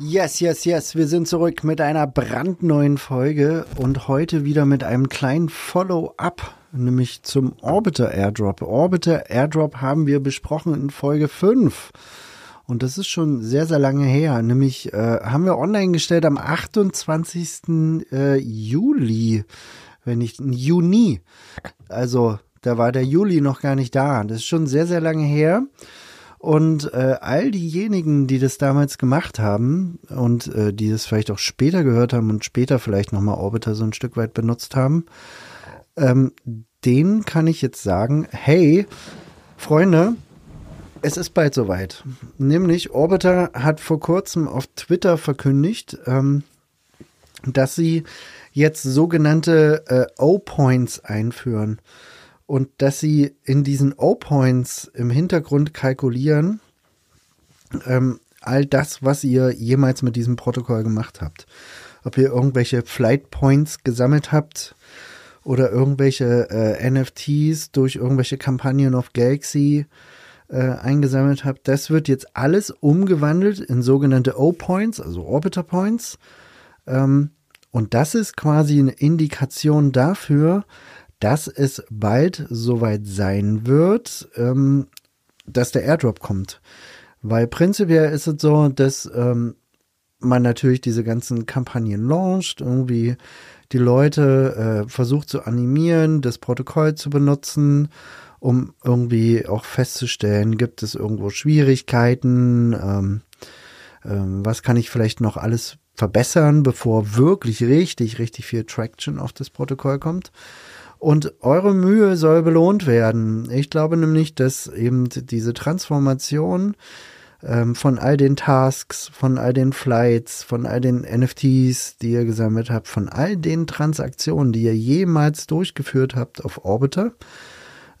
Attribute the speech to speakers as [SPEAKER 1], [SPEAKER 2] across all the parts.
[SPEAKER 1] Yes, yes, yes. Wir sind zurück mit einer brandneuen Folge und heute wieder mit einem kleinen Follow-up, nämlich zum Orbiter Airdrop. Orbiter Airdrop haben wir besprochen in Folge 5. Und das ist schon sehr, sehr lange her. Nämlich äh, haben wir online gestellt am 28. Äh, Juli, wenn nicht Juni. Also da war der Juli noch gar nicht da. Das ist schon sehr, sehr lange her. Und äh, all diejenigen, die das damals gemacht haben und äh, die das vielleicht auch später gehört haben und später vielleicht nochmal Orbiter so ein Stück weit benutzt haben, ähm, denen kann ich jetzt sagen, hey, Freunde, es ist bald soweit. Nämlich Orbiter hat vor kurzem auf Twitter verkündigt, ähm, dass sie jetzt sogenannte äh, O-Points einführen und dass sie in diesen O-Points im Hintergrund kalkulieren, ähm, all das, was ihr jemals mit diesem Protokoll gemacht habt. Ob ihr irgendwelche Flight Points gesammelt habt oder irgendwelche äh, NFTs durch irgendwelche Kampagnen auf Galaxy äh, eingesammelt habt, das wird jetzt alles umgewandelt in sogenannte O-Points, also Orbiter Points. Ähm, und das ist quasi eine Indikation dafür, dass es bald soweit sein wird, ähm, dass der Airdrop kommt. Weil prinzipiell ist es so, dass ähm, man natürlich diese ganzen Kampagnen launcht, irgendwie die Leute äh, versucht zu animieren, das Protokoll zu benutzen, um irgendwie auch festzustellen, gibt es irgendwo Schwierigkeiten, ähm, ähm, was kann ich vielleicht noch alles verbessern, bevor wirklich richtig, richtig viel Traction auf das Protokoll kommt. Und eure Mühe soll belohnt werden. Ich glaube nämlich, dass eben diese Transformation ähm, von all den Tasks, von all den Flights, von all den NFTs, die ihr gesammelt habt, von all den Transaktionen, die ihr jemals durchgeführt habt auf Orbiter,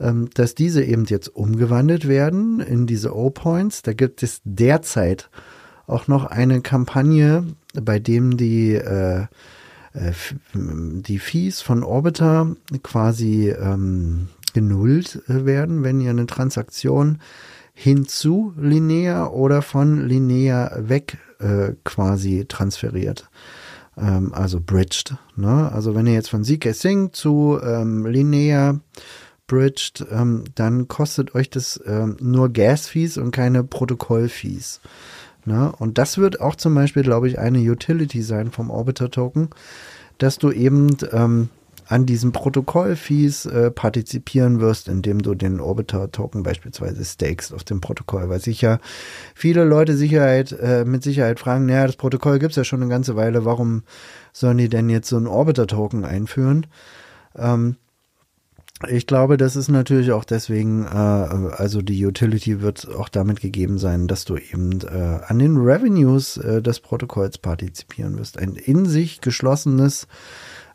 [SPEAKER 1] ähm, dass diese eben jetzt umgewandelt werden in diese O-Points. Da gibt es derzeit auch noch eine Kampagne, bei dem die äh, äh, die Fees von Orbiter quasi ähm, genullt äh, werden, wenn ihr eine Transaktion hinzu linear oder von linear weg äh, quasi transferiert. Ähm, also bridged. Ne? Also wenn ihr jetzt von ZK Sync zu ähm, linear bridged, ähm, dann kostet euch das ähm, nur Gas-Fees und keine Protokoll-Fees. Ne? Und das wird auch zum Beispiel, glaube ich, eine Utility sein vom Orbiter-Token, dass du eben ähm, an diesen Protokoll-Fees äh, partizipieren wirst, indem du den Orbiter-Token beispielsweise stakest auf dem Protokoll, weil sich ja viele Leute Sicherheit, äh, mit Sicherheit fragen, naja, das Protokoll gibt's ja schon eine ganze Weile, warum sollen die denn jetzt so einen Orbiter-Token einführen? Ähm, ich glaube, das ist natürlich auch deswegen, äh, also die Utility wird auch damit gegeben sein, dass du eben äh, an den Revenues äh, des Protokolls partizipieren wirst. Ein in sich geschlossenes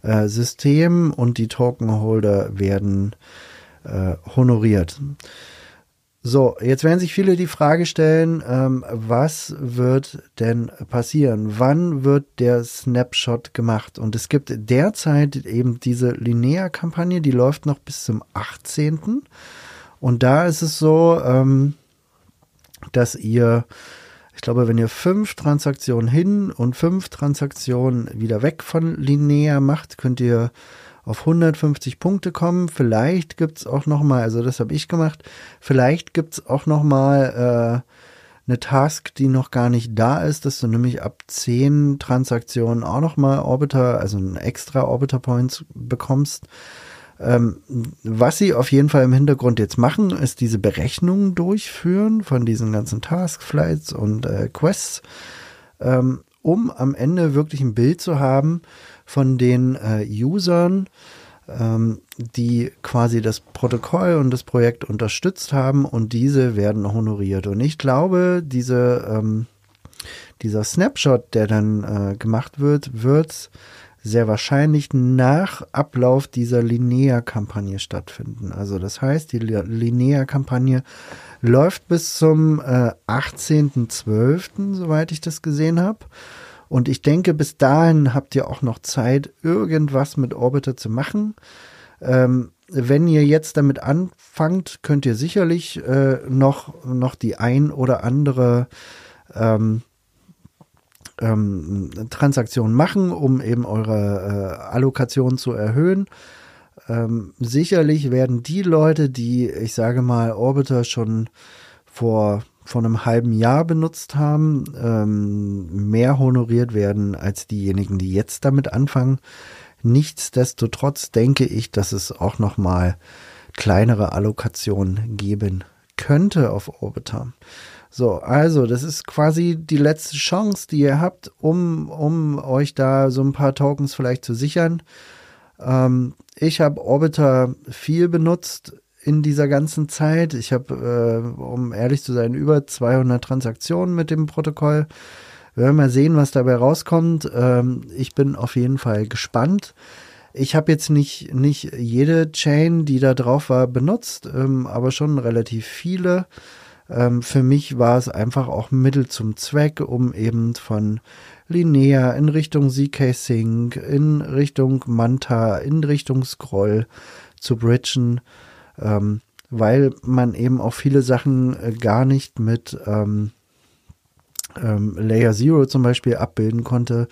[SPEAKER 1] äh, System und die Tokenholder werden äh, honoriert. So, jetzt werden sich viele die Frage stellen, ähm, was wird denn passieren? Wann wird der Snapshot gemacht? Und es gibt derzeit eben diese Linear-Kampagne, die läuft noch bis zum 18. Und da ist es so, ähm, dass ihr, ich glaube, wenn ihr fünf Transaktionen hin und fünf Transaktionen wieder weg von Linear macht, könnt ihr auf 150 Punkte kommen. Vielleicht gibt's auch noch mal, also das habe ich gemacht, vielleicht gibt's auch noch mal äh, eine Task, die noch gar nicht da ist, dass du nämlich ab 10 Transaktionen auch noch mal Orbiter, also ein extra Orbiter Points bekommst. Ähm, was sie auf jeden Fall im Hintergrund jetzt machen, ist diese Berechnungen durchführen von diesen ganzen Task Flights und äh, Quests, ähm, um am Ende wirklich ein Bild zu haben, von den äh, Usern, ähm, die quasi das Protokoll und das Projekt unterstützt haben und diese werden honoriert. Und ich glaube, diese, ähm, dieser Snapshot, der dann äh, gemacht wird, wird sehr wahrscheinlich nach Ablauf dieser Linnea-Kampagne stattfinden. Also das heißt, die Linnea-Kampagne läuft bis zum äh, 18.12., soweit ich das gesehen habe. Und ich denke, bis dahin habt ihr auch noch Zeit, irgendwas mit Orbiter zu machen. Ähm, wenn ihr jetzt damit anfangt, könnt ihr sicherlich äh, noch, noch die ein oder andere ähm, ähm, Transaktionen machen, um eben eure äh, Allokation zu erhöhen. Ähm, sicherlich werden die Leute, die, ich sage mal, Orbiter schon vor, vor einem halben Jahr benutzt haben, ähm, mehr honoriert werden als diejenigen, die jetzt damit anfangen. Nichtsdestotrotz denke ich, dass es auch noch mal kleinere Allokationen geben könnte auf Orbiter. So, also das ist quasi die letzte Chance, die ihr habt, um, um euch da so ein paar Tokens vielleicht zu sichern. Ähm, ich habe Orbiter viel benutzt in dieser ganzen Zeit. Ich habe, äh, um ehrlich zu sein, über 200 Transaktionen mit dem Protokoll. Wir werden mal sehen, was dabei rauskommt. Ähm, ich bin auf jeden Fall gespannt. Ich habe jetzt nicht, nicht jede Chain, die da drauf war, benutzt, ähm, aber schon relativ viele. Ähm, für mich war es einfach auch Mittel zum Zweck, um eben von Linear in Richtung ZK Sync, in Richtung Manta, in Richtung Scroll zu bridgen, ähm, weil man eben auch viele Sachen äh, gar nicht mit ähm, ähm, Layer Zero zum Beispiel abbilden konnte.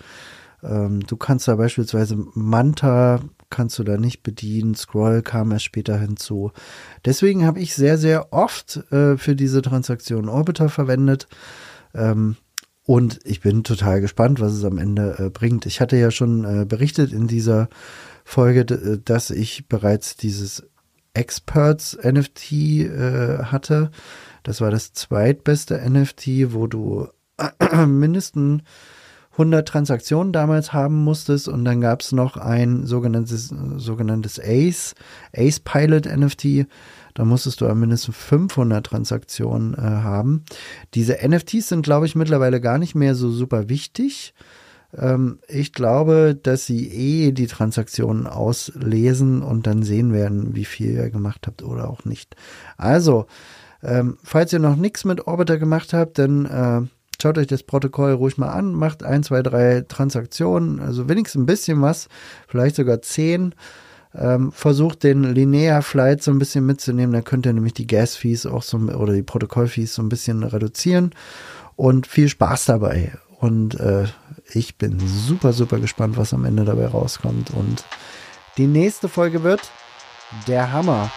[SPEAKER 1] Ähm, du kannst da beispielsweise Manta kannst du da nicht bedienen. Scroll kam erst später hinzu. Deswegen habe ich sehr, sehr oft äh, für diese Transaktion Orbiter verwendet. Ähm, und ich bin total gespannt, was es am Ende äh, bringt. Ich hatte ja schon äh, berichtet in dieser Folge, äh, dass ich bereits dieses Experts NFT äh, hatte. Das war das zweitbeste NFT, wo du mindestens 100 Transaktionen damals haben musstest und dann gab es noch ein sogenanntes, sogenanntes ACE, ACE Pilot NFT. Da musstest du mindestens 500 Transaktionen äh, haben. Diese NFTs sind, glaube ich, mittlerweile gar nicht mehr so super wichtig. Ähm, ich glaube, dass sie eh die Transaktionen auslesen und dann sehen werden, wie viel ihr gemacht habt oder auch nicht. Also, ähm, falls ihr noch nichts mit Orbiter gemacht habt, dann äh, Schaut euch das Protokoll ruhig mal an, macht ein, zwei, drei Transaktionen, also wenigstens ein bisschen was, vielleicht sogar zehn. Ähm, versucht den Linear Flight so ein bisschen mitzunehmen, dann könnt ihr nämlich die Gas-Fees auch so oder die Protokoll-Fees so ein bisschen reduzieren und viel Spaß dabei. Und äh, ich bin super, super gespannt, was am Ende dabei rauskommt. Und die nächste Folge wird der Hammer.